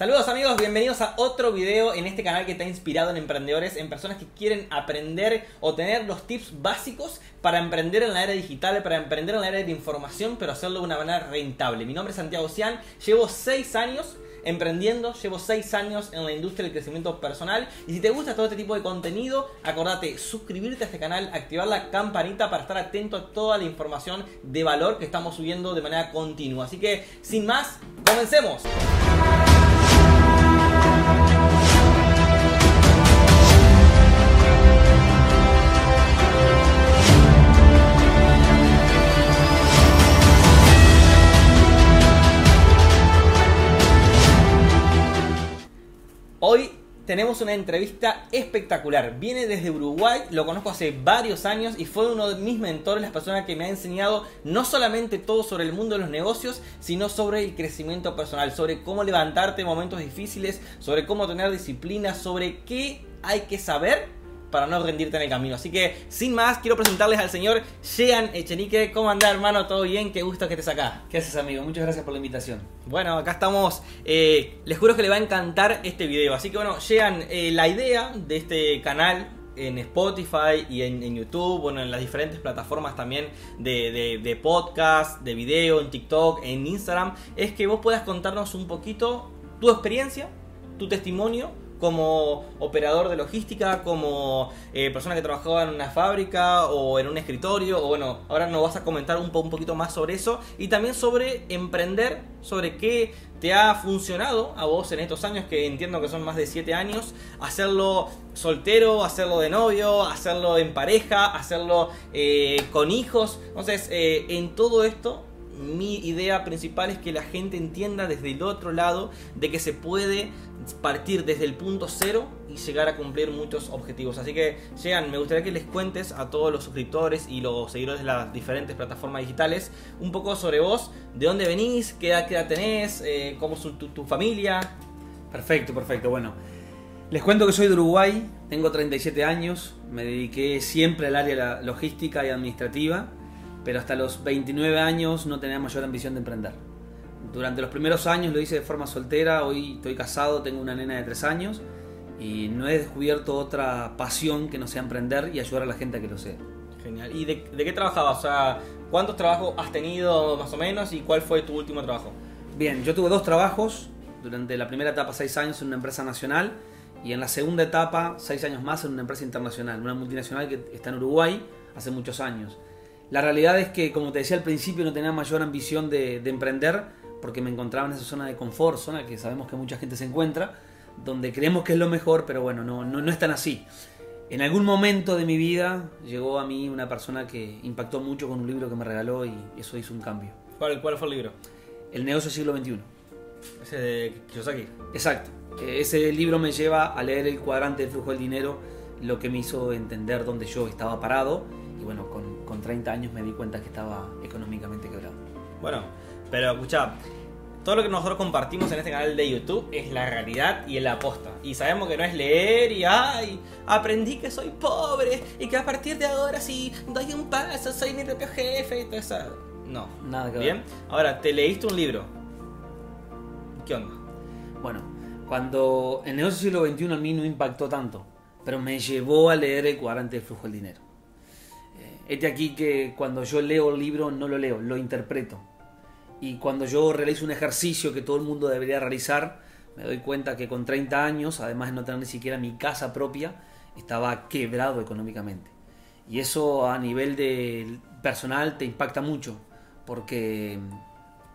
Saludos amigos, bienvenidos a otro video en este canal que está inspirado en emprendedores, en personas que quieren aprender o tener los tips básicos para emprender en la era digital, para emprender en la era de información, pero hacerlo de una manera rentable. Mi nombre es Santiago Cian, llevo 6 años emprendiendo, llevo 6 años en la industria del crecimiento personal y si te gusta todo este tipo de contenido, acordate suscribirte a este canal, activar la campanita para estar atento a toda la información de valor que estamos subiendo de manera continua. Así que, sin más, comencemos. Hoy tenemos una entrevista espectacular. Viene desde Uruguay, lo conozco hace varios años y fue uno de mis mentores, las personas que me ha enseñado no solamente todo sobre el mundo de los negocios, sino sobre el crecimiento personal, sobre cómo levantarte en momentos difíciles, sobre cómo tener disciplina, sobre qué hay que saber para no rendirte en el camino. Así que, sin más, quiero presentarles al señor Jean Echenique. ¿Cómo anda, hermano? ¿Todo bien? Qué gusto que estés acá. ¿Qué haces, amigo? Muchas gracias por la invitación. Bueno, acá estamos. Eh, les juro que le va a encantar este video. Así que, bueno, Jean, eh, la idea de este canal en Spotify y en, YouTube, bueno, en las diferentes plataformas también de, de, de, podcast, de video, en TikTok, en Instagram, es que vos puedas contarnos un poquito tu experiencia, tu testimonio como operador de logística, como eh, persona que trabajaba en una fábrica o en un escritorio, o bueno, ahora nos vas a comentar un, un poquito más sobre eso y también sobre emprender, sobre qué te ha funcionado a vos en estos años, que entiendo que son más de 7 años, hacerlo soltero, hacerlo de novio, hacerlo en pareja, hacerlo eh, con hijos. Entonces, eh, en todo esto mi idea principal es que la gente entienda desde el otro lado de que se puede partir desde el punto cero y llegar a cumplir muchos objetivos. Así que, Jean, me gustaría que les cuentes a todos los suscriptores y los seguidores de las diferentes plataformas digitales un poco sobre vos, de dónde venís, qué edad, tenés, eh, cómo es tu, familia. Perfecto, perfecto. Bueno, les cuento que soy de Uruguay, tengo 37 años, me dediqué siempre al área logística y administrativa pero hasta los 29 años no tenía mayor ambición de emprender. Durante los primeros años lo hice de forma soltera, hoy estoy casado, tengo una nena de 3 años y no he descubierto otra pasión que no sea emprender y ayudar a la gente a que lo sea. Genial. ¿Y de, qué trabajabas? O sea, ¿cuántos trabajos has tenido más o menos y cuál fue tu último trabajo? Bien, yo tuve dos trabajos. Durante la primera etapa, 6 años en una empresa nacional y en la segunda etapa, 6 años más en una empresa internacional, una multinacional que está en Uruguay hace muchos años. La realidad es que, como te decía al principio, no tenía mayor ambición de, emprender porque me encontraba en esa zona de confort, zona que sabemos que mucha gente se encuentra, donde creemos que es lo mejor, pero bueno, no, no, no es tan así. En algún momento de mi vida llegó a mí una persona que impactó mucho con un libro que me regaló y eso hizo un cambio. ¿Cuál, cuál fue el libro? El negocio siglo XXI. Ese de Kiyosaki. Exacto. Ese libro me lleva a leer el cuadrante del flujo del dinero, lo que me hizo entender dónde yo estaba parado y bueno, con, con 30 años me di cuenta que estaba económicamente quebrado. Bueno, pero escucha, todo lo que nosotros compartimos en este canal de YouTube es la realidad y la aposta. Y sabemos que no es leer y ay, aprendí que soy pobre y que a partir de ahora si doy un paso soy mi propio jefe y todo eso. No. Nada que ver. Bien. Ahora, te leíste un libro. ¿Qué onda? Bueno, cuando el negocio siglo XXI a mí no impactó tanto, pero me llevó a leer el cuadrante de flujo del dinero. Este aquí que cuando yo leo el libro no lo leo, lo interpreto. Y cuando yo realizo un ejercicio que todo el mundo debería realizar, me doy cuenta que con 30 años, además de no tener ni siquiera mi casa propia, estaba quebrado económicamente. Y eso a nivel de personal te impacta mucho, porque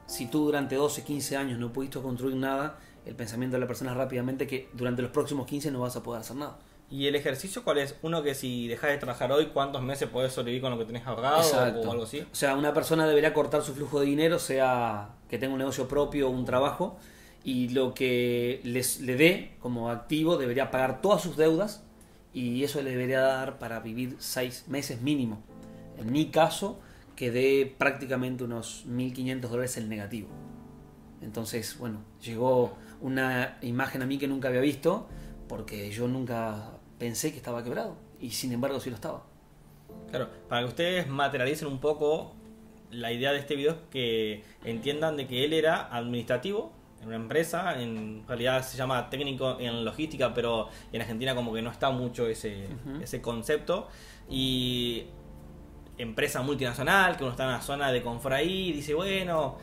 si tú durante 12, 15 años no pudiste construir nada, el pensamiento de la persona es rápidamente que durante los próximos 15 no vas a poder hacer nada. ¿Y el ejercicio cuál es? Uno que si dejas de trabajar hoy, ¿cuántos meses podés sobrevivir con lo que tenés ahorrado o algo así? O sea, una persona debería cortar su flujo de dinero, sea que tenga un negocio propio o un trabajo, y lo que les, le dé como activo debería pagar todas sus deudas y eso le debería dar para vivir seis meses mínimo. En mi caso, quedé prácticamente unos 1.500 dólares en negativo. Entonces, bueno, llegó una imagen a mí que nunca había visto porque yo nunca pensé que estaba quebrado y sin embargo sí lo estaba. Claro, para que ustedes materialicen un poco la idea de este video es que entiendan de que él era administrativo en una empresa, en realidad se llama técnico en logística, pero en Argentina como que no está mucho ese, ese concepto. Y empresa multinacional, que uno está en la zona de confort ahí, dice, bueno,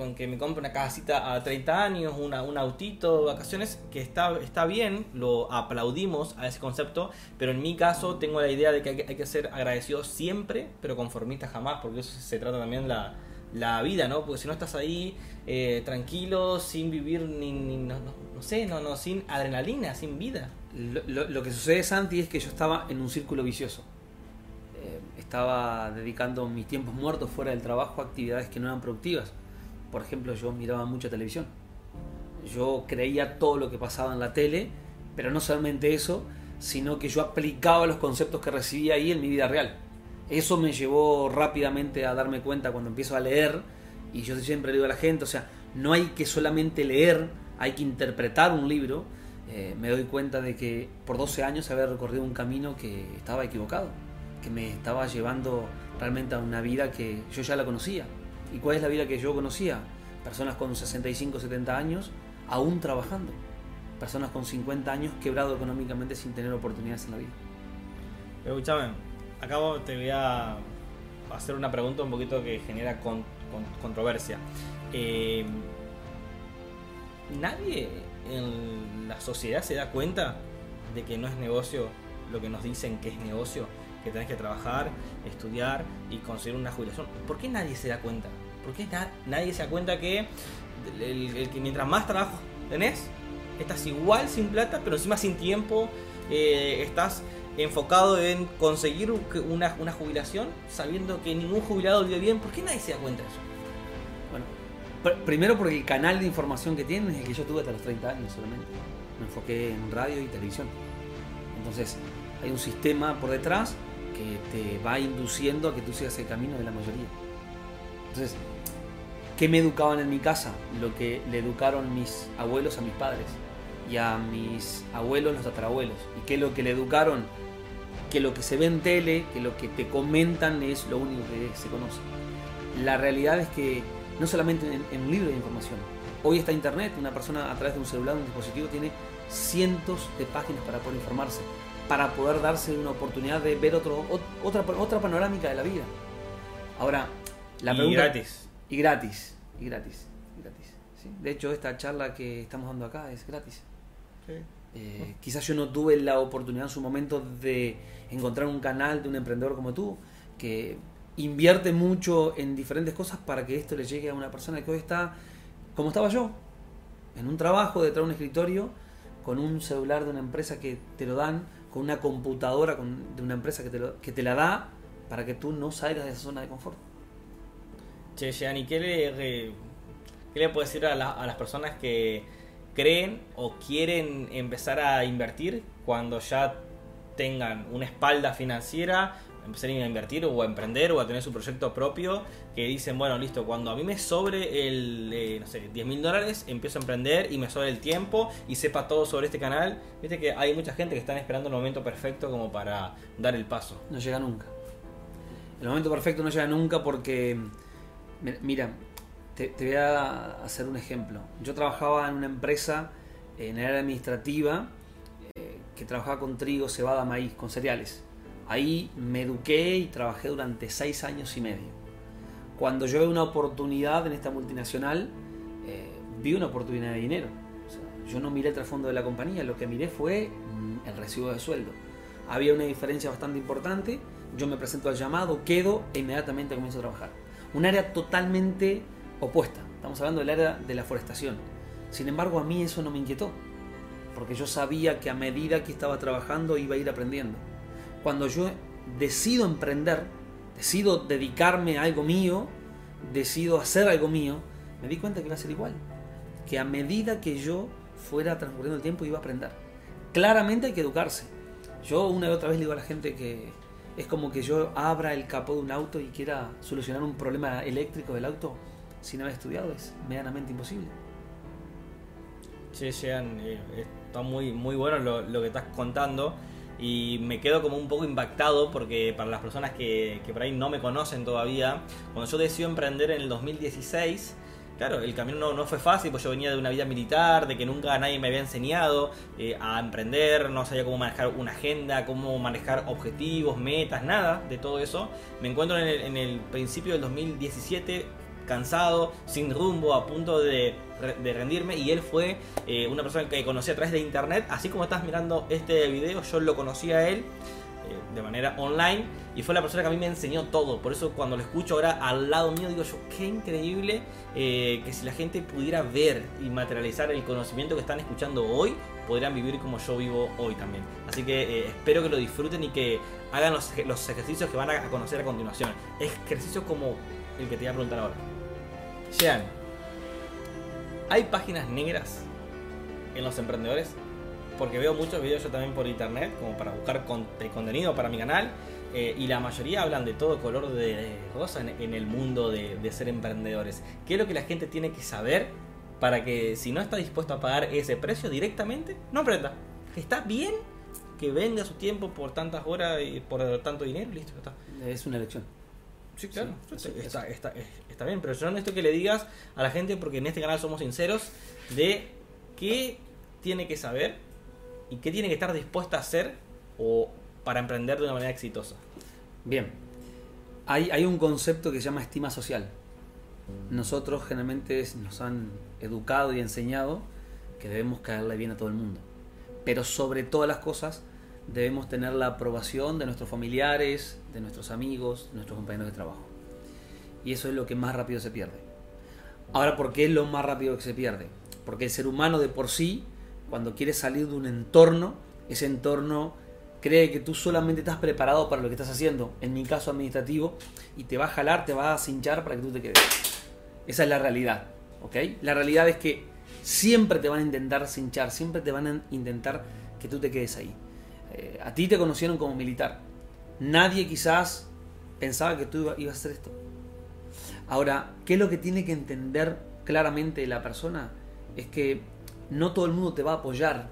con que me compre una casita a 30 años, una, un autito, vacaciones, que está, está bien, lo aplaudimos a ese concepto, pero en mi caso tengo la idea de que hay que, ser agradecido siempre, pero conformista jamás, porque eso se trata también la, la vida, ¿no? Porque si no estás ahí eh, tranquilo, sin vivir ni, no, no- no sé, no, no, sin adrenalina, sin vida. Lo que sucede, Santi, es que yo estaba en un círculo vicioso. Eh, estaba dedicando mis tiempos muertos fuera del trabajo a actividades que no eran productivas. Por ejemplo, yo miraba mucha televisión. Yo creía todo lo que pasaba en la tele, pero no solamente eso, sino que yo aplicaba los conceptos que recibía ahí en mi vida real. Eso me llevó rápidamente a darme cuenta cuando empiezo a leer, y yo siempre digo a la gente, o sea, no hay que solamente leer, hay que interpretar un libro. Eh, me doy cuenta de que por 12 años había recorrido un camino que estaba equivocado, que me estaba llevando realmente a una vida que yo ya la conocía. ¿Y cuál es la vida que yo conocía? Personas con 65, 70 años aún trabajando. Personas con 50 años quebrado económicamente sin tener oportunidades en la vida. Escúchame, acabo te voy a hacer una pregunta un poquito que genera con- con- controversia. Eh, Nadie en la sociedad se da cuenta de que no es negocio lo que nos dicen que es negocio, que tenés que trabajar, estudiar y conseguir una jubilación. ¿Por qué nadie se da cuenta? ¿Por qué na- nadie se da cuenta que mientras más trabajo tenés, estás igual sin plata, pero encima sin tiempo, eh, estás enfocado en conseguir un- una, una jubilación, sabiendo que ningún jubilado vive bien? ¿Por qué nadie se da cuenta de eso? Bueno, pr- primero porque el canal de información que tienen es el que yo tuve hasta los 30 años solamente. Me enfoqué en radio y televisión. Entonces, hay un sistema por detrás que te va induciendo a que tú sigas el camino de la mayoría. Entonces, ¿qué me educaban en mi casa? Lo que le educaron mis abuelos a mis padres y a mis abuelos los tatarabuelos. ¿Y qué es lo que le educaron? Que lo que se ve en tele, que lo que te comentan es lo único que se conoce. La realidad es que no solamente en, en un libro de información. Hoy está Internet, una persona a través de un celular, un dispositivo, tiene cientos de páginas para poder informarse, para poder darse una oportunidad de ver otro, ot- otra, otra panorámica de la vida. Ahora, la y pregunta... gratis. Y gratis, y gratis, y gratis. ¿sí? De hecho, esta charla que estamos dando acá es gratis. Eh, quizás yo no tuve la oportunidad en su momento de encontrar un canal de un emprendedor como tú, que invierte mucho en diferentes cosas para que esto le llegue a una persona que hoy está como estaba yo, en un trabajo detrás de un escritorio, con un celular de una empresa que te lo dan, con una computadora de una empresa que te, lo- que te la da para que tú no salgas de esa zona de confort. Che, Gianni, ¿qué le, re- qué le puedes decir a las personas que creen o quieren empezar a invertir cuando ya tengan una espalda financiera, empezar a invertir o a emprender o a tener su proyecto propio, que dicen, bueno, listo, cuando a mí me sobre el, eh, no sé, 10 mil dólares, empiezo a emprender y me sobre el tiempo y sepa todo sobre este canal. Viste que hay mucha gente que están esperando el momento perfecto como para dar el paso. No llega nunca. El momento perfecto no llega nunca porque, mi- mira, te, te voy a hacer un ejemplo. Yo trabajaba en una empresa en el área administrativa eh, que trabajaba con trigo, cebada, maíz, con cereales. Ahí me eduqué y trabajé durante seis años y medio. Cuando yo vi una oportunidad en esta multinacional, eh, vi una oportunidad de dinero. Yo no miré el trasfondo de la compañía, lo que miré fue mm, el recibo de sueldo. Había una diferencia bastante importante. Yo me presento al llamado, quedo e inmediatamente comienzo a trabajar. Un área totalmente opuesta. Estamos hablando del área de la forestación. Sin embargo, a mí eso no me inquietó. Porque yo sabía que a medida que estaba trabajando iba a ir aprendiendo. Cuando yo decido emprender, decido dedicarme a algo mío, decido hacer algo mío, me di cuenta que iba a ser igual. Que a medida que yo fuera transcurriendo el tiempo iba a aprender. Claramente hay que educarse. Yo una y otra vez le digo a la gente que es como que yo abra el capó de un auto y quiera solucionar un problema eléctrico del auto sin haber estudiado. Es medianamente imposible. Che, Jean, eh, está muy, muy bueno lo, lo que estás contando y me quedo como un poco impactado porque para las personas que, por ahí no me conocen todavía, cuando yo decido emprender en el 2016, Claro, el camino no, no fue fácil, pues yo venía de una vida militar, de que nunca nadie me había enseñado eh, a emprender, no sabía cómo manejar una agenda, cómo manejar objetivos, metas, nada de todo eso. Me encuentro en el, en el principio del 2017 cansado, sin rumbo, a punto de, rendirme y él fue eh, una persona que conocí a través de internet, así como estás mirando este video, yo lo conocí a él eh, de manera online y fue la persona que a mí me enseñó todo. Por eso cuando lo escucho ahora al lado mío digo yo, qué increíble eh, que si la gente pudiera ver y materializar el conocimiento que están escuchando hoy, podrían vivir como yo vivo hoy también. Así que espero que lo disfruten y que hagan los, los ejercicios que van a conocer a continuación. Ejercicios como el que te voy a preguntar ahora. Jean, ¿hay páginas negras en los emprendedores? porque veo muchos videos yo también por internet, como para buscar contenido para mi canal, eh, y la mayoría hablan de todo color de rosa en, el mundo de, ser emprendedores. ¿Qué es lo que la gente tiene que saber para que si no está dispuesto a pagar ese precio directamente, no emprenda? Está bien que venda su tiempo por tantas horas y por tanto dinero, listo, está. Es una elección. Sí, claro. está, está, está, bien, pero yo no necesito que le digas a la gente, porque en este canal somos sinceros, de qué tiene que saber y qué tiene que estar dispuesta a hacer o para emprender de una manera exitosa. Bien, hay, hay un concepto que se llama estima social. Nosotros generalmente nos han educado y enseñado que debemos caerle bien a todo el mundo. Pero sobre todas las cosas debemos tener la aprobación de nuestros familiares, de nuestros amigos, de nuestros compañeros de trabajo. Y eso es lo que más rápido se pierde. Ahora, ¿por qué es lo más rápido que se pierde? Porque el ser humano de por sí cuando quieres salir de un entorno, ese entorno cree que tú solamente estás preparado para lo que estás haciendo, en mi caso administrativo, y te va a jalar, te va a cinchar para que tú te quedes. Esa es la realidad, ¿ok? La realidad es que siempre te van a intentar cinchar, siempre te van a intentar que tú te quedes ahí. Eh, a ti te conocieron como militar. Nadie quizás pensaba que tú ibas a hacer esto. Ahora, ¿qué es lo que tiene que entender claramente la persona? Es que no todo el mundo te va a apoyar,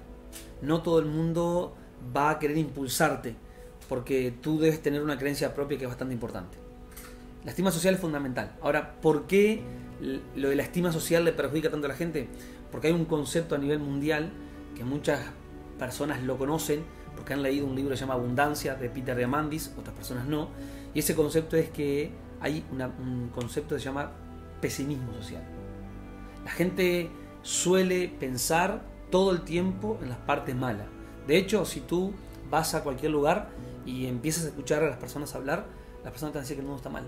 no todo el mundo va a querer impulsarte, porque tú debes tener una creencia propia que es bastante importante. La estima social es fundamental. Ahora, ¿por qué lo de la estima social le perjudica tanto a la gente? Porque hay un concepto a nivel mundial que muchas personas lo conocen, porque han leído un libro que se llama Abundancia de Peter Diamandis, otras personas no, y ese concepto es que hay un concepto que se llama pesimismo social. La gente suele pensar todo el tiempo en las partes malas. De hecho, si tú vas a cualquier lugar y empiezas a escuchar a las personas hablar, las personas te van a decir que el mundo está mal.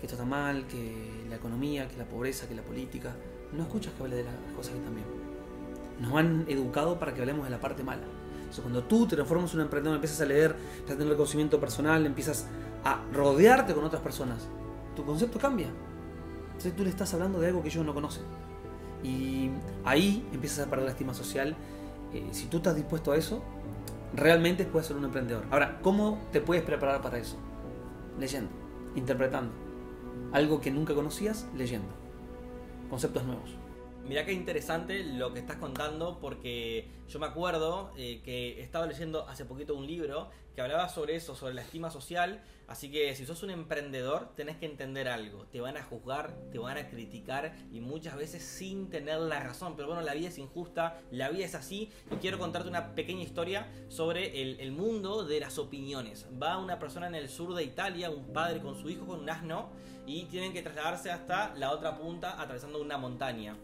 Que esto está mal, que la economía, que la pobreza, que la política. No escuchas que hable de las cosas que están bien. Nos han educado para que hablemos de la parte mala. Cuando tú te transformas en un emprendedor, empiezas a leer, empiezas a tener conocimiento personal, empiezas a rodearte con otras personas, tu concepto cambia. Tú le estás hablando de algo que ellos no conocen. Y ahí empiezas a perder la estima social. Eh, si tú estás dispuesto a eso, realmente puedes ser un emprendedor. Ahora, ¿cómo te puedes preparar para eso? Leyendo, interpretando. Algo que nunca conocías, leyendo. Conceptos nuevos. Mirá qué interesante lo que estás contando porque yo me acuerdo eh, que estaba leyendo hace poquito un libro que hablaba sobre eso, sobre la estima social. Así que si sos un emprendedor tenés que entender algo. Te van a juzgar, te van a criticar y muchas veces sin tener la razón. Pero bueno, la vida es injusta, la vida es así. Y quiero contarte una pequeña historia sobre el mundo de las opiniones. Va una persona en el sur de Italia, un padre con su hijo con un asno y tienen que trasladarse hasta la otra punta atravesando una montaña.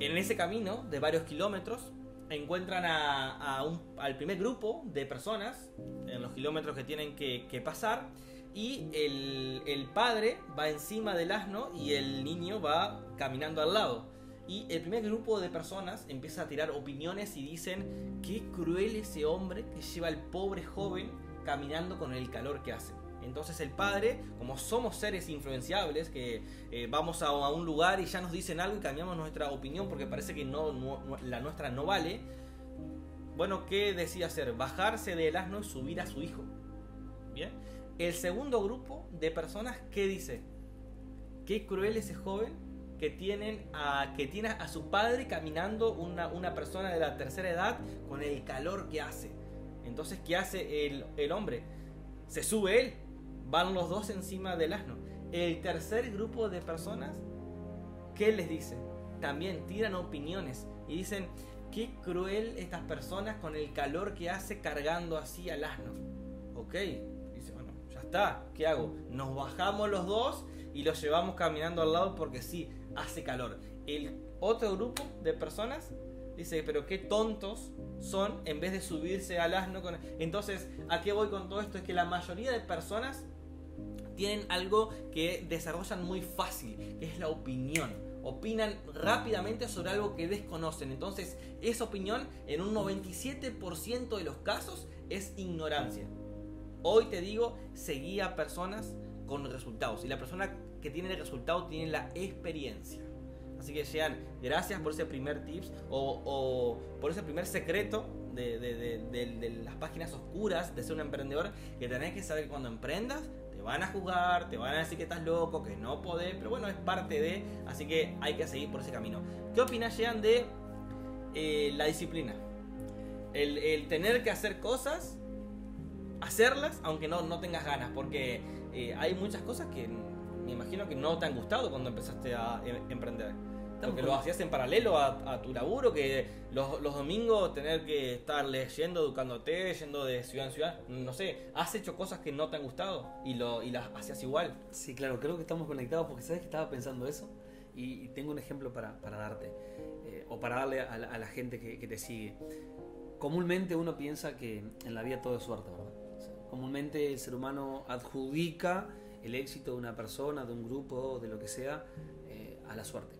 En ese camino de varios kilómetros encuentran al primer grupo de personas en los kilómetros que tienen que, pasar y el, el, padre va encima del asno y el niño va caminando al lado. Y el primer grupo de personas empieza a tirar opiniones y dicen qué cruel ese hombre que lleva al pobre joven caminando con el calor que hace. Entonces el padre, como somos seres influenciables, que eh, vamos a, un lugar y ya nos dicen algo y cambiamos nuestra opinión porque parece que la nuestra no vale, bueno, ¿qué decía hacer? Bajarse del asno y subir a su hijo. Bien. El segundo grupo de personas, ¿qué dice? Qué cruel ese joven que, tienen a, que tiene a su padre caminando una, una persona de la tercera edad con el calor que hace. Entonces, ¿qué hace el, el hombre? Se sube él van los dos encima del asno. El tercer grupo de personas ¿qué les dicen? También tiran opiniones y dicen, qué cruel estas personas con el calor que hace cargando así al asno. Ok, dice, bueno, ya está, ¿qué hago? Nos bajamos los dos y los llevamos caminando al lado porque sí, hace calor. El otro grupo de personas dice, pero qué tontos son en vez de subirse al asno. Entonces, ¿a qué voy con todo esto? Es que la mayoría de personas tienen algo que desarrollan muy fácil, que es la opinión. Opinan rápidamente sobre algo que desconocen. Entonces, esa opinión en un 97% de los casos es ignorancia. Hoy te digo, seguí a personas con resultados. Y la persona que tiene el resultado tiene la experiencia. Así que sean gracias por ese primer tips o, por ese primer secreto de, de, las páginas oscuras de ser un emprendedor que tenés que saber que cuando emprendas van a juzgar, te van a decir que estás loco, que no podés, pero bueno, es parte de, así que hay que seguir por ese camino. ¿Qué opinas, Jean, de eh, la disciplina? El, tener que hacer cosas, hacerlas, aunque no, no tengas ganas, porque eh, hay muchas cosas que me imagino que no te han gustado cuando empezaste a em, emprender. Porque lo hacías en paralelo a, tu laburo, que los, domingos tener que estar leyendo, educándote, yendo de ciudad en ciudad, no sé, has hecho cosas que no te han gustado y, lo, y las hacías igual. Sí, claro, creo que estamos conectados porque sabes que estaba pensando eso y, tengo un ejemplo para, para darte, eh, o para darle a la, gente que, te sigue. Comúnmente uno piensa que en la vida todo es suerte, ¿verdad? comúnmente el ser humano adjudica el éxito de una persona, de un grupo, de lo que sea, eh, a la suerte.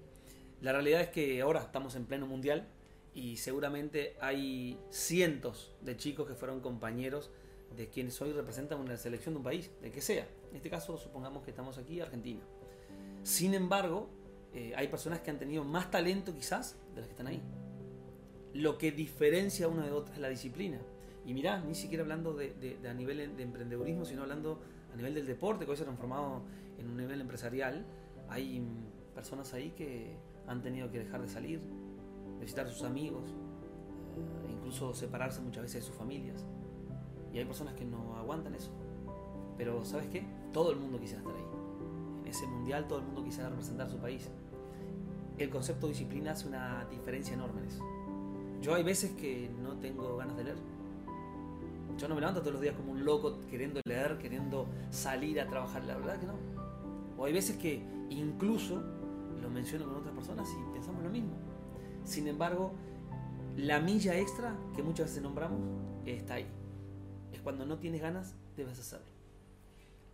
La realidad es que ahora estamos en pleno mundial y seguramente hay cientos de chicos que fueron compañeros de quienes hoy representan una selección de un país, de que sea. En este caso, supongamos que estamos aquí, Argentina. Sin embargo, eh, hay personas que han tenido más talento quizás de las que están ahí. Lo que diferencia una de otra es la disciplina. Y mirá, ni siquiera hablando de, a nivel de emprendedurismo, sino hablando a nivel del deporte, que hoy se ha transformado en un nivel empresarial. Hay personas ahí que han tenido que dejar de salir, visitar a sus amigos, e incluso separarse muchas veces de sus familias. Y hay personas que no aguantan eso. Pero ¿sabes qué? Todo el mundo quisiera estar ahí. En ese mundial todo el mundo quisiera representar su país. El concepto de disciplina hace una diferencia enorme en eso. Yo hay veces que no tengo ganas de leer yo no me levanto todos los días como un loco queriendo leer, queriendo salir a trabajar, la verdad que no. O hay veces que incluso lo menciono con otras personas y pensamos lo mismo. Sin embargo, la milla extra que muchas veces nombramos está ahí. Es cuando no tienes ganas, debes hacerlo.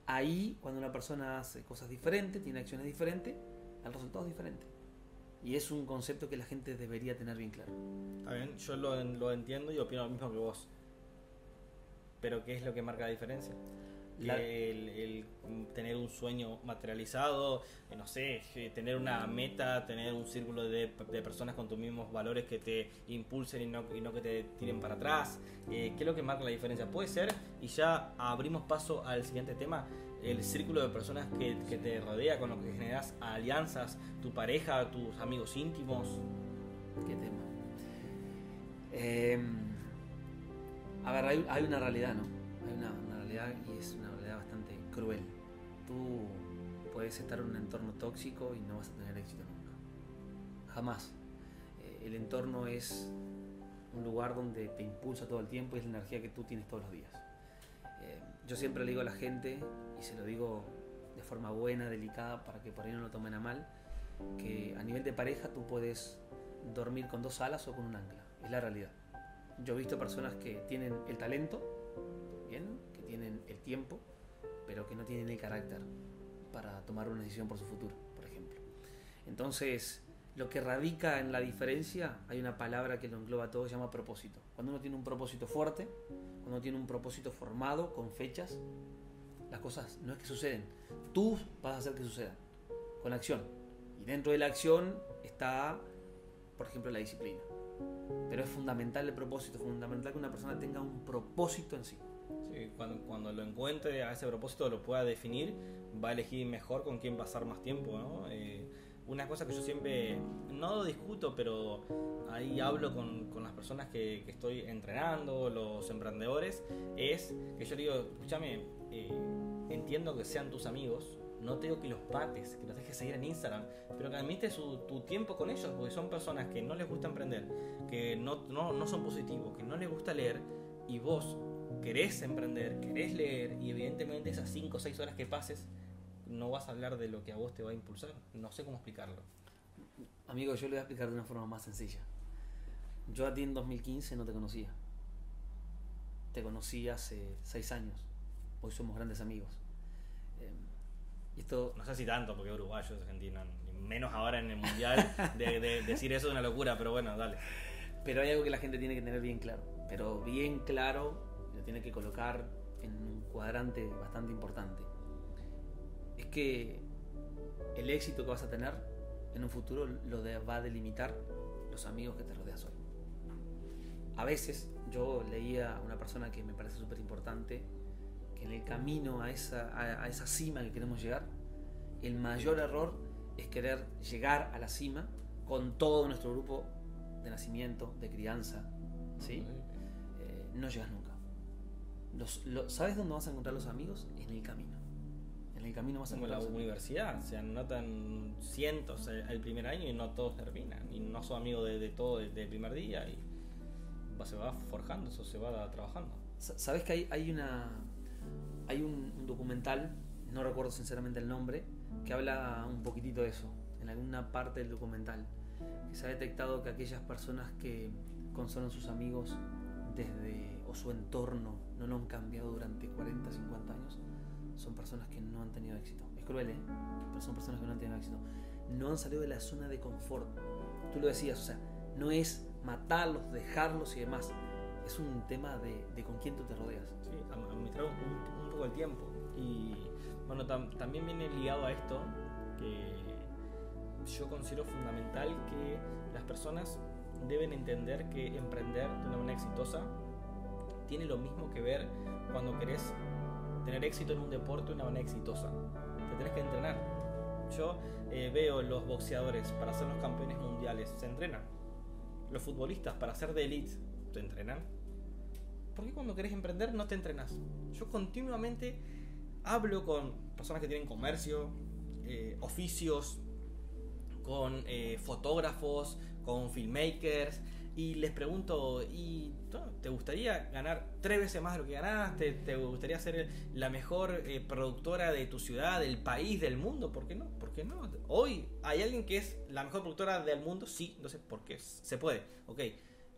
Ahí, cuando una persona hace cosas diferentes, tiene acciones diferentes, el resultado es diferente. Y es un concepto que la gente debería tener bien claro. Está bien, yo lo, lo entiendo y opino lo mismo que vos pero ¿qué es lo que marca la diferencia? El, tener un sueño materializado, eh, no sé, eh, tener una meta, tener un círculo de, personas con tus mismos valores que te impulsen y no, y no que te tiren para atrás. Eh, ¿Qué es lo que marca la diferencia? Puede ser, y ya abrimos paso al siguiente tema, el círculo de personas que, que te rodea, con lo que generas alianzas, tu pareja, tus amigos íntimos. ¿Qué tema? Eh, a ver, hay, una realidad, ¿no? Hay una, realidad y es una cruel. Tú puedes estar en un entorno tóxico y no vas a tener éxito nunca. Jamás. Eh, el entorno es un lugar donde te impulsa todo el tiempo y es la energía que tú tienes todos los días. Eh, yo siempre le digo a la gente, y se lo digo de forma buena, delicada, para que por ahí no lo tomen a mal, que a nivel de pareja tú puedes dormir con dos alas o con un ancla. Es la realidad. Yo he visto personas que tienen el talento, bien, que tienen el tiempo, pero que no tienen el carácter para tomar una decisión por su futuro, por ejemplo. Entonces, lo que radica en la diferencia, hay una palabra que lo engloba todo, se llama propósito. Cuando uno tiene un propósito fuerte, cuando uno tiene un propósito formado, con fechas, las cosas no es que suceden, tú vas a hacer que sucedan, con acción. Y dentro de la acción está, por ejemplo, la disciplina. Pero es fundamental el propósito, fundamental que una persona tenga un propósito en sí. Sí cuando, cuando, lo encuentre a ese propósito, lo pueda definir, va a elegir mejor con quién pasar más tiempo. ¿no? Eh, una cosa que yo siempre, no discuto, pero ahí hablo con, con las personas que, que, estoy entrenando, los emprendedores, es que yo digo, escúchame, eh, entiendo que sean tus amigos, no te digo que los pates, que los dejes seguir en Instagram, pero que admites tu tiempo con ellos, porque son personas que no les gusta emprender, que no, no, no son positivos, que no les gusta leer, y vos querés emprender, querés leer, y evidentemente esas 5 o 6 horas que pases, no vas a hablar de lo que a vos te va a impulsar. No sé cómo explicarlo. Amigo, yo le voy a explicar de una forma más sencilla. Yo a ti en 2015 no te conocía. Te conocí hace 6 años. Hoy somos grandes amigos. Eh, esto... No sé si tanto, porque uruguayo es argentino, menos ahora en el mundial. de, decir eso es una locura, pero bueno, dale. Pero hay algo que la gente tiene que tener bien claro. Pero bien claro, tiene que colocar en un cuadrante bastante importante. Es que el éxito que vas a tener en un futuro lo va a delimitar los amigos que te rodeas hoy. A veces yo leía a una persona que me parece súper importante, que en el camino a esa, a esa cima que queremos llegar, el mayor error es querer llegar a la cima con todo nuestro grupo de nacimiento, de crianza, ¿sí? Eh, no llegas nunca. ¿Sabes dónde vas a encontrar los amigos? En el camino. En el camino vas a encontrar. Como la universidad, se anotan cientos el primer año y no todos terminan. Y no son amigos de, todo desde el primer día y se va forjando, eso se va trabajando. ¿Sabes que hay, hay una. Hay un documental, no recuerdo sinceramente el nombre, que habla un poquitito de eso, en alguna parte del documental se ha detectado que aquellas personas que consolan sus amigos desde o su entorno no lo han cambiado durante 40, 50 años, son personas que no han tenido éxito. Es cruel, ¿eh? pero son personas que no han tenido éxito. No han salido de la zona de confort. Tú lo decías, o sea, no es matarlos, dejarlos y demás. Es un tema de, con quién tú te rodeas. Sí, administrar un, un poco el tiempo. Y bueno, también viene ligado a esto que yo considero fundamental que las personas deben entender que emprender de una manera exitosa tiene lo mismo que ver cuando querés tener éxito en un deporte de una manera exitosa. Te tenés que entrenar. Yo eh, veo los boxeadores para ser los campeones mundiales, se entrenan. Los futbolistas para ser de elite, se entrenan. ¿Por qué cuando querés emprender no te entrenas? Yo continuamente hablo con personas que tienen comercio, eh, oficios, con eh, fotógrafos, con filmmakers y les pregunto, ¿y te gustaría ganar tres veces más de lo que ganaste? ¿Te gustaría ser la mejor eh, productora de tu ciudad, del país, del mundo? ¿Por qué no? ¿Por qué no? Hoy hay alguien que es la mejor productora del mundo, sí, entonces, ¿por qué? Se puede, ok.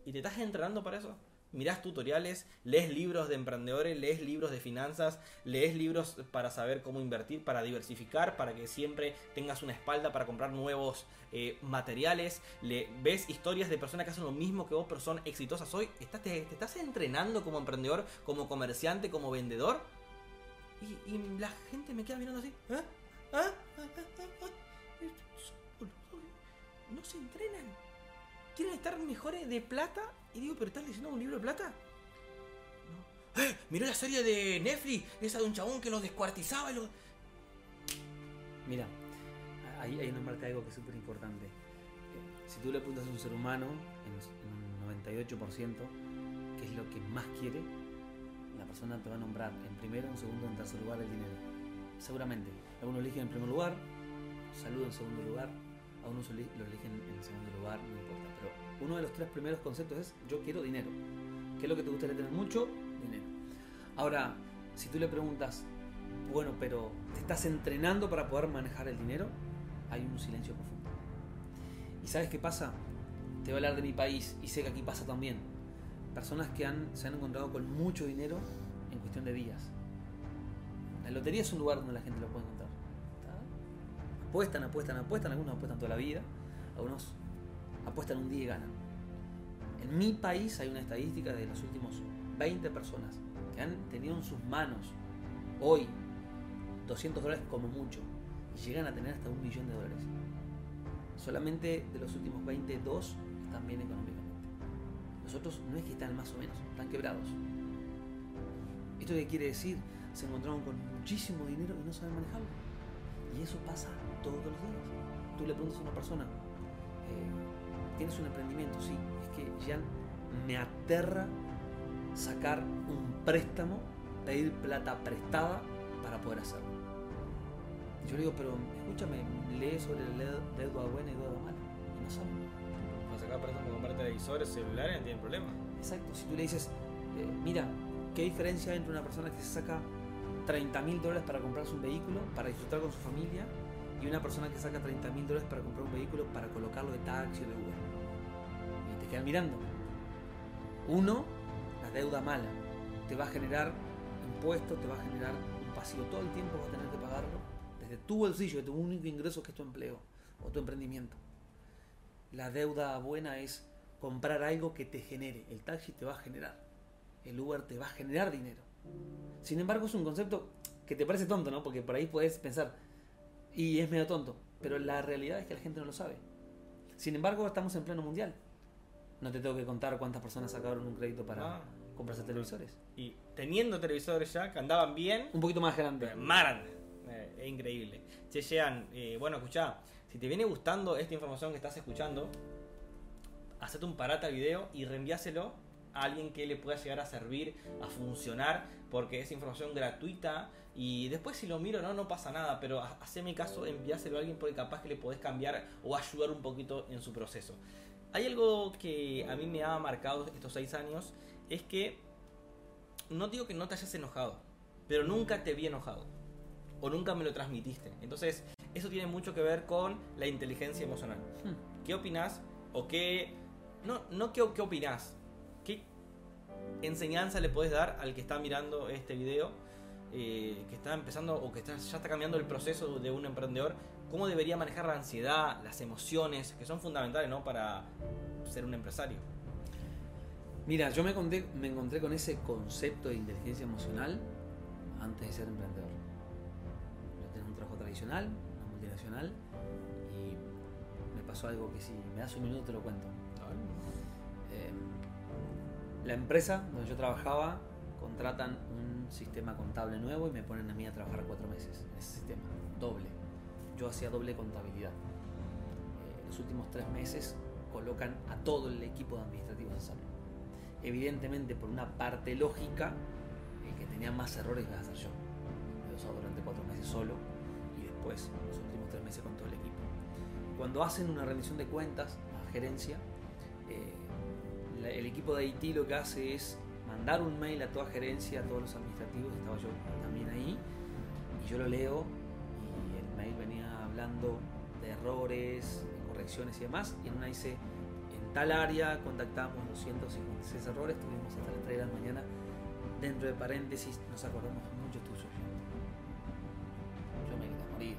¿Y te estás entrenando para eso? Mirás tutoriales, lees libros de emprendedores, lees libros de finanzas, lees libros para saber cómo invertir, para diversificar, para que siempre tengas una espalda para comprar nuevos eh, materiales, le, ves historias de personas que hacen lo mismo que vos, pero son exitosas hoy. ¿Estás, te, estás entrenando como emprendedor, como comerciante, como vendedor? Y, la gente me queda mirando así. ¿Ah? ¿Ah? ¿Ah? No se entrenan quieren estar mejores de plata. Y digo, ¿pero estás leyendo un libro de plata? No. ¡Eh! Miró la serie de Netflix, esa de un chabón que los descuartizaba y lo. Mira, ahí, ahí nos marca algo que es súper importante. Eh, si tú le apuntas a un ser humano, en, un 98%, ¿qué es lo que más quiere? La persona te va a nombrar en primero, en segundo, en tercer lugar el dinero. Seguramente. Algunos eligen en primer lugar, salud en segundo lugar, a uno lo eligen en segundo lugar, uno de los tres primeros conceptos es yo quiero dinero. ¿Qué es lo que te gustaría tener mucho? Dinero. Ahora, si tú le preguntas, bueno, pero ¿te estás entrenando para poder manejar el dinero? Hay un silencio profundo. ¿Y sabes qué pasa? Te voy a hablar de mi país y sé que aquí pasa también. Personas que han, se han encontrado con mucho dinero en cuestión de días. La lotería es un lugar donde la gente lo puede encontrar apuestan, apuestan, apuestan, algunos apuestan toda la vida, algunos apuestan un día y ganan. En mi país hay una estadística de los últimos 20 personas que han tenido en sus manos hoy 200 dólares como mucho y llegan a tener hasta un millón de dólares. Solamente de los últimos 20, dos están bien económicamente. Los otros no es que están más o menos, están quebrados. ¿Esto qué quiere decir? Se encontraron con muchísimo dinero y no saben manejarlo. Y eso pasa todos los días. Tú le preguntas a una persona, eh, ¿tienes un emprendimiento? Sí, es que ya me aterra sacar un préstamo, pedir plata prestada para poder hacerlo. Y yo le digo, pero escúchame, lee sobre la deuda buena y deuda mala. Y no sabe. Cuando se acaba para comprar televisores, celulares, no tienen problema. Exacto. Si tú le dices, eh, mira, ¿qué diferencia hay entre una persona que se saca 30 mil dólares para comprarse un vehículo, para disfrutar con su familia, y una persona que saca 30 mil dólares para comprar un vehículo, para colocarlo de taxi o de quedan mirando. Uno, la deuda mala. Te va a generar impuestos, te va a generar un pasivo. Todo el tiempo vas a tener que pagarlo desde tu bolsillo, de tu único ingreso que es tu empleo o tu emprendimiento. La deuda buena es comprar algo que te genere. El taxi te va a generar. El Uber te va a generar dinero. Sin embargo, es un concepto que te parece tonto, ¿no? Porque por ahí puedes pensar, y es medio tonto, pero la realidad es que la gente no lo sabe. Sin embargo, estamos en pleno mundial. No te tengo que contar cuántas personas sacaron un crédito para Ah. comprarse televisores. Y teniendo televisores ya que andaban bien, Un poquito más grande. Maran. Eh, es increíble. Che, Jean, eh, bueno, escuchá, si te viene gustando esta información que estás escuchando, hacete un parate al video y reenviáselo a alguien que le pueda llegar a servir, a funcionar, porque es información gratuita y después si lo miro no, no pasa nada, pero ha- haceme caso, enviáselo a alguien porque capaz que le podés cambiar o ayudar un poquito en su proceso. Hay algo que a mí me ha marcado estos seis años, es que no digo que no te hayas enojado, pero nunca te vi enojado. O nunca me lo transmitiste. Entonces, eso tiene mucho que ver con la inteligencia emocional. Hmm. ¿Qué opinas? O qué. No, no qué, qué opinas. ¿Qué enseñanza le puedes dar al que está mirando este video? eh, que está empezando o que está- ya está cambiando el proceso de un emprendedor. ¿Cómo debería manejar la ansiedad, las emociones, que son fundamentales ¿no? para ser un empresario? Mira, yo me encontré, me encontré con ese concepto de inteligencia emocional antes de ser emprendedor. Yo tenía un trabajo tradicional, una multinacional, y me pasó algo que si me das un minuto te lo cuento. Eh, la empresa donde yo trabajaba contratan un sistema contable nuevo y me ponen a mí a trabajar cuatro meses en ese sistema, doble. Yo hacía doble contabilidad. Eh, los últimos tres meses colocan a todo el equipo de administrativos en salud. Evidentemente, por una parte lógica, el que tenía más errores iba a ser yo. Lo usado durante cuatro meses solo y después los últimos tres meses con todo el equipo. Cuando hacen una rendición de cuentas a gerencia, eh, la- el equipo de Haití lo que hace es mandar un mail a toda gerencia, a todos los administrativos, estaba yo también ahí, y yo lo leo hablando de errores, de correcciones y demás, y en una dice, en tal área contactamos 256 errores, tuvimos hasta las 3 de la mañana, dentro de paréntesis nos acordamos mucho tuyo. Yo me quedé a morir.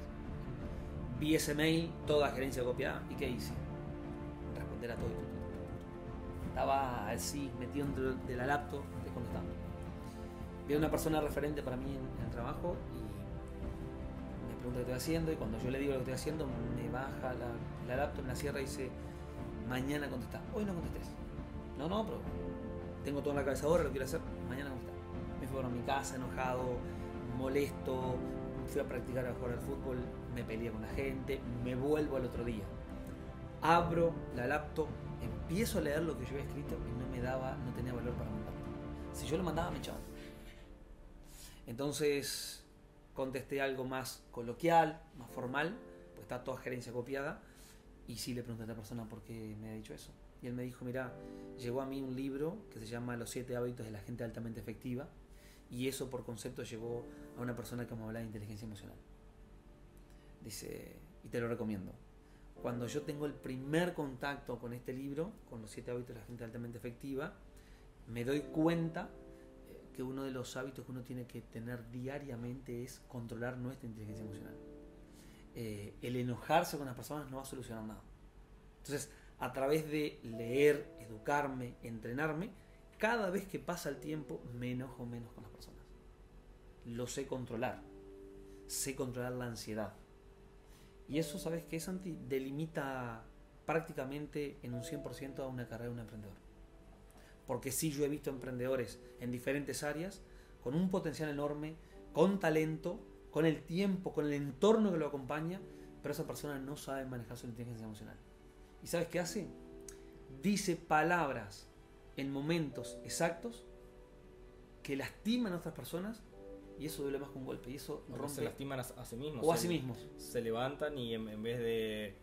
Vi ese mail, toda gerencia copiada, ¿y qué hice? Responder a todo. Estaba así, metido dentro de la laptop, contestando. Vi a una persona referente para mí en, en el trabajo y pregunta qué estoy haciendo y cuando yo le digo lo que estoy haciendo me baja la, la laptop, me la cierra y dice mañana contestar. Hoy no contestes. No, no, pero tengo todo en la cabeza ahora, lo quiero hacer, mañana contestar. Me fui a mi casa enojado, molesto, fui a practicar a jugar al fútbol, me peleé con la gente, me vuelvo al otro día. Abro la laptop, empiezo a leer lo que yo había escrito y no me daba, no tenía valor para mandarlo. Si yo lo mandaba me echaban. Entonces contesté algo más coloquial, más formal, pues está toda gerencia copiada. Y sí le pregunté a esta persona por qué me ha dicho eso. Y él me dijo, mira, llegó a mí un libro que se llama Los siete hábitos de la gente altamente efectiva. Y eso por concepto llegó a una persona que me hablaba de inteligencia emocional. Dice, y te lo recomiendo. Cuando yo tengo el primer contacto con este libro, con los siete hábitos de la gente altamente efectiva, me doy cuenta que uno de los hábitos que uno tiene que tener diariamente es controlar nuestra inteligencia emocional. Eh, el enojarse con las personas no va a solucionar nada. Entonces, a través de leer, educarme, entrenarme, cada vez que pasa el tiempo me enojo menos con las personas. Lo sé controlar. Sé controlar la ansiedad. Y eso, ¿sabes qué, Santi? Delimita prácticamente en un 100% a una carrera de un emprendedor. Porque sí, yo he visto emprendedores en diferentes áreas con un potencial enorme, con talento, con el tiempo, con el entorno que lo acompaña, pero esa persona no sabe manejar su inteligencia emocional. ¿Y sabes qué hace? Dice palabras en momentos exactos que lastiman a otras personas y eso duele más que un golpe. Y eso rompe. se lastiman a, a sí mismos. o a se- sí mismos. Se levantan y en, en vez de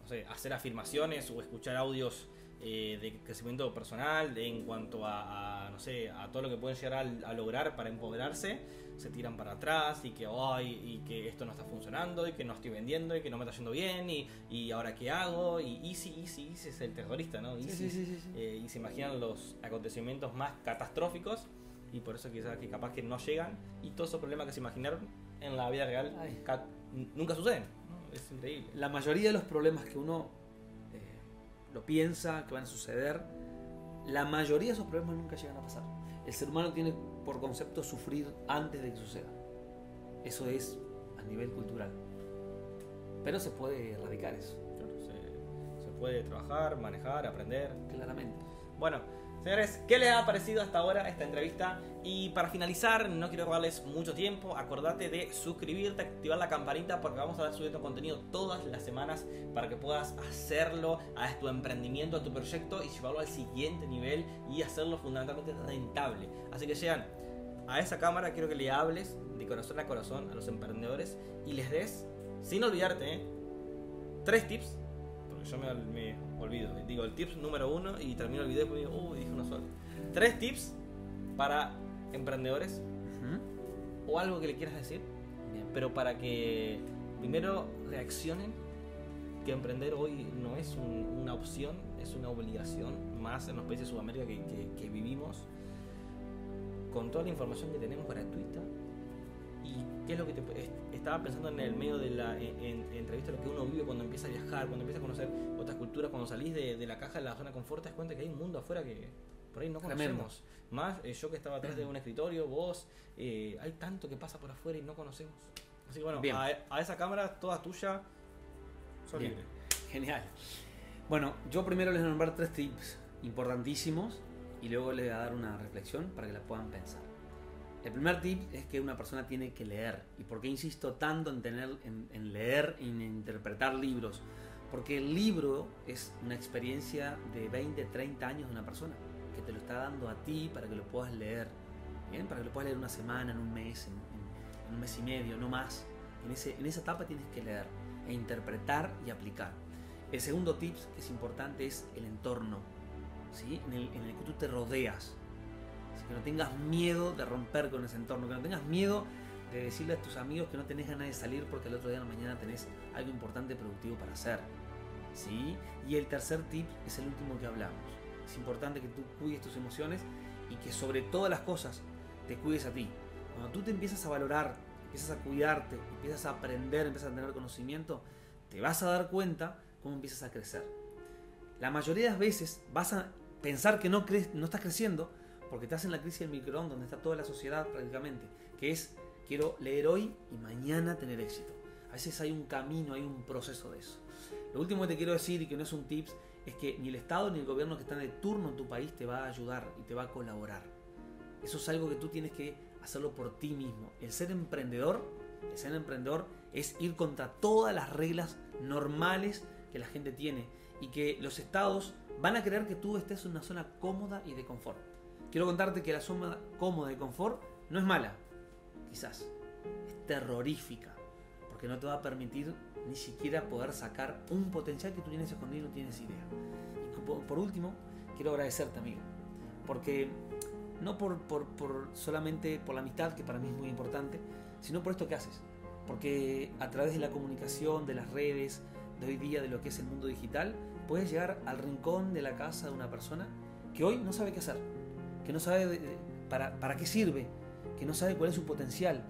no sé, hacer afirmaciones o escuchar audios eh, de crecimiento personal de- en cuanto a, a, no sé, a todo lo que pueden llegar a, a lograr para empoderarse, se tiran para atrás y que, ay, y que esto no está funcionando y que no estoy vendiendo y que no me está yendo bien y, y ahora qué hago y Easy, Easy, Easy es el terrorista, ¿no? Easy. sí, sí, sí. Eh, y se imaginan los acontecimientos más catastróficos y por eso quizás que capaz que no llegan y todos esos problemas que se imaginaron en la vida real nunca suceden. ¿no? Es increíble. La mayoría de los problemas que uno lo piensa que van a suceder, la mayoría de esos problemas nunca llegan a pasar. El ser humano tiene por concepto sufrir antes de que suceda. Eso es a nivel cultural. Pero se puede erradicar eso, Claro, se, se puede trabajar, manejar, aprender. claramente. Bueno, señores, ¿qué les ha parecido hasta ahora esta entrevista? Y para finalizar, no quiero robarles mucho tiempo, acordate de suscribirte, activar la campanita porque vamos a estar subiendo contenido todas las semanas para que puedas hacerlo a tu emprendimiento, a tu proyecto y llevarlo al siguiente nivel y hacerlo fundamentalmente rentable. Así que llegan a esa cámara, quiero que le hables de corazón a corazón a los emprendedores y les des, sin olvidarte, ¿eh? tres tips porque yo me, me olvido. Digo el tips número uno y termino el video y digo, uy, dije uno solo. Tres tips para emprendedores o algo que le quieras decir, pero para que primero reaccionen que emprender hoy no es un- una opción, es una obligación, más en los países de Sudamérica que, que- que vivimos, con toda la información que tenemos gratuita. ¿Y qué es lo que te estaba pensando en el medio de la en, en- entrevista lo que uno vive cuando empieza a viajar, cuando empieza a conocer otras culturas, cuando salís de, de la caja de la zona de confort, te das cuenta que hay un mundo afuera que por ahí no Tremendo. conocemos. Más eh, yo que estaba atrás de un escritorio, vos, eh, hay tanto que pasa por afuera y no conocemos. Así que bueno, a, a esa cámara toda tuya, sos Bien. libre. Genial. Bueno, yo primero les voy a nombrar tres tips importantísimos y luego les voy a dar una reflexión para que la puedan pensar. El primer tip es que una persona tiene que leer. ¿Y por qué insisto tanto en, tener, en, en leer y en interpretar libros? Porque el libro es una experiencia de 20, 30 años de una persona que te lo está dando a ti para que lo puedas leer. ¿Bien? Para que lo puedas leer una semana, en un mes, en, en- en un mes y medio, no más. En, ese, en esa etapa tienes que leer e interpretar y aplicar. El segundo tip que es importante es el entorno, ¿sí? en, el, en el que tú te rodeas. Que no tengas miedo de romper con ese entorno, que no tengas miedo de decirle a tus amigos que no tenés ganas de salir porque el otro día de la mañana tenés algo importante productivo para hacer. ¿sí? Y el tercer tip es el último que hablamos. Es importante que tú cuides tus emociones y que sobre todas las cosas te cuides a ti. Cuando tú te empiezas a valorar, empiezas a cuidarte, empiezas a aprender, empiezas a tener conocimiento, te vas a dar cuenta cómo empiezas a crecer. La mayoría de las veces vas a pensar que no, no estás creciendo porque estás en la crisis del microondas donde está toda la sociedad prácticamente, que es quiero leer hoy y mañana tener éxito. A veces hay un camino, hay un proceso de eso. Lo último que te quiero decir y que no es un tips es que ni el Estado ni el gobierno que están de turno en tu país te va a ayudar y te va a colaborar. Eso es algo que tú tienes que hacerlo por ti mismo. El ser emprendedor, el ser emprendedor es ir contra todas las reglas normales que la gente tiene y que los estados van a creer que tú estés en una zona cómoda y de confort. Quiero contarte que la zona cómoda de confort no es mala, quizás, es terrorífica, porque no te va a permitir ni siquiera poder sacar un potencial que tú tienes escondido y no tienes idea. Y por último, quiero agradecerte, amigo, porque no por, por, por solamente por la amistad, que para mí es muy importante, sino por esto que haces. Porque a través de la comunicación, de las redes, de hoy día, de lo que es el mundo digital, puedes llegar al rincón de la casa de una persona que hoy no sabe qué hacer, que no sabe para, para qué sirve, que no sabe cuál es su potencial,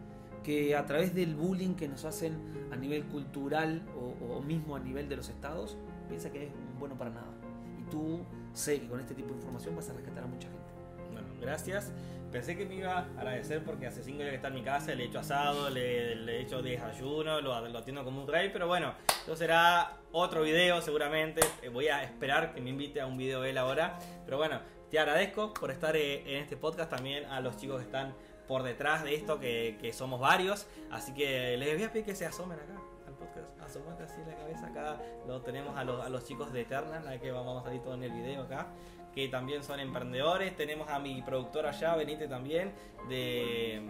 que a través del bullying que nos hacen a nivel cultural o, o mismo a nivel de los estados, piensa que es bueno para nada. Y tú sé que con este tipo de información vas a rescatar a mucha gente. Bueno, gracias. Pensé que me iba a agradecer porque hace cinco días que está en mi casa, le he hecho asado, le, le he hecho desayuno, lo, lo atiendo como un rey, pero bueno, eso será otro video seguramente. Eh, Voy a esperar que me invite a un video él ahora. Pero bueno, te agradezco por estar eh, en este podcast también a los chicos que están por detrás de esto, que, que somos varios. Así que les voy a pedir que se asomen acá al podcast. Asomate así la cabeza acá. Lo tenemos a los, a los chicos de Eternal, a que vamos a salir todo en el video acá. Que también son emprendedores. Tenemos a mi productor allá, Benite también, de,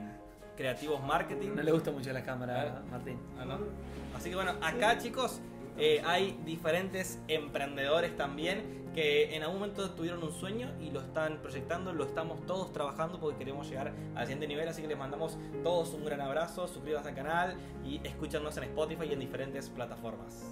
Creativos Marketing. No le gusta mucho la cámara, Martín. Ah, ¿no? Así que bueno, acá chicos eh, hay diferentes emprendedores también que en algún momento tuvieron un sueño y lo están proyectando, lo estamos todos trabajando porque queremos llegar al siguiente nivel, así que les mandamos todos un gran abrazo, suscríbanse al canal y escúchanos en Spotify y en diferentes plataformas.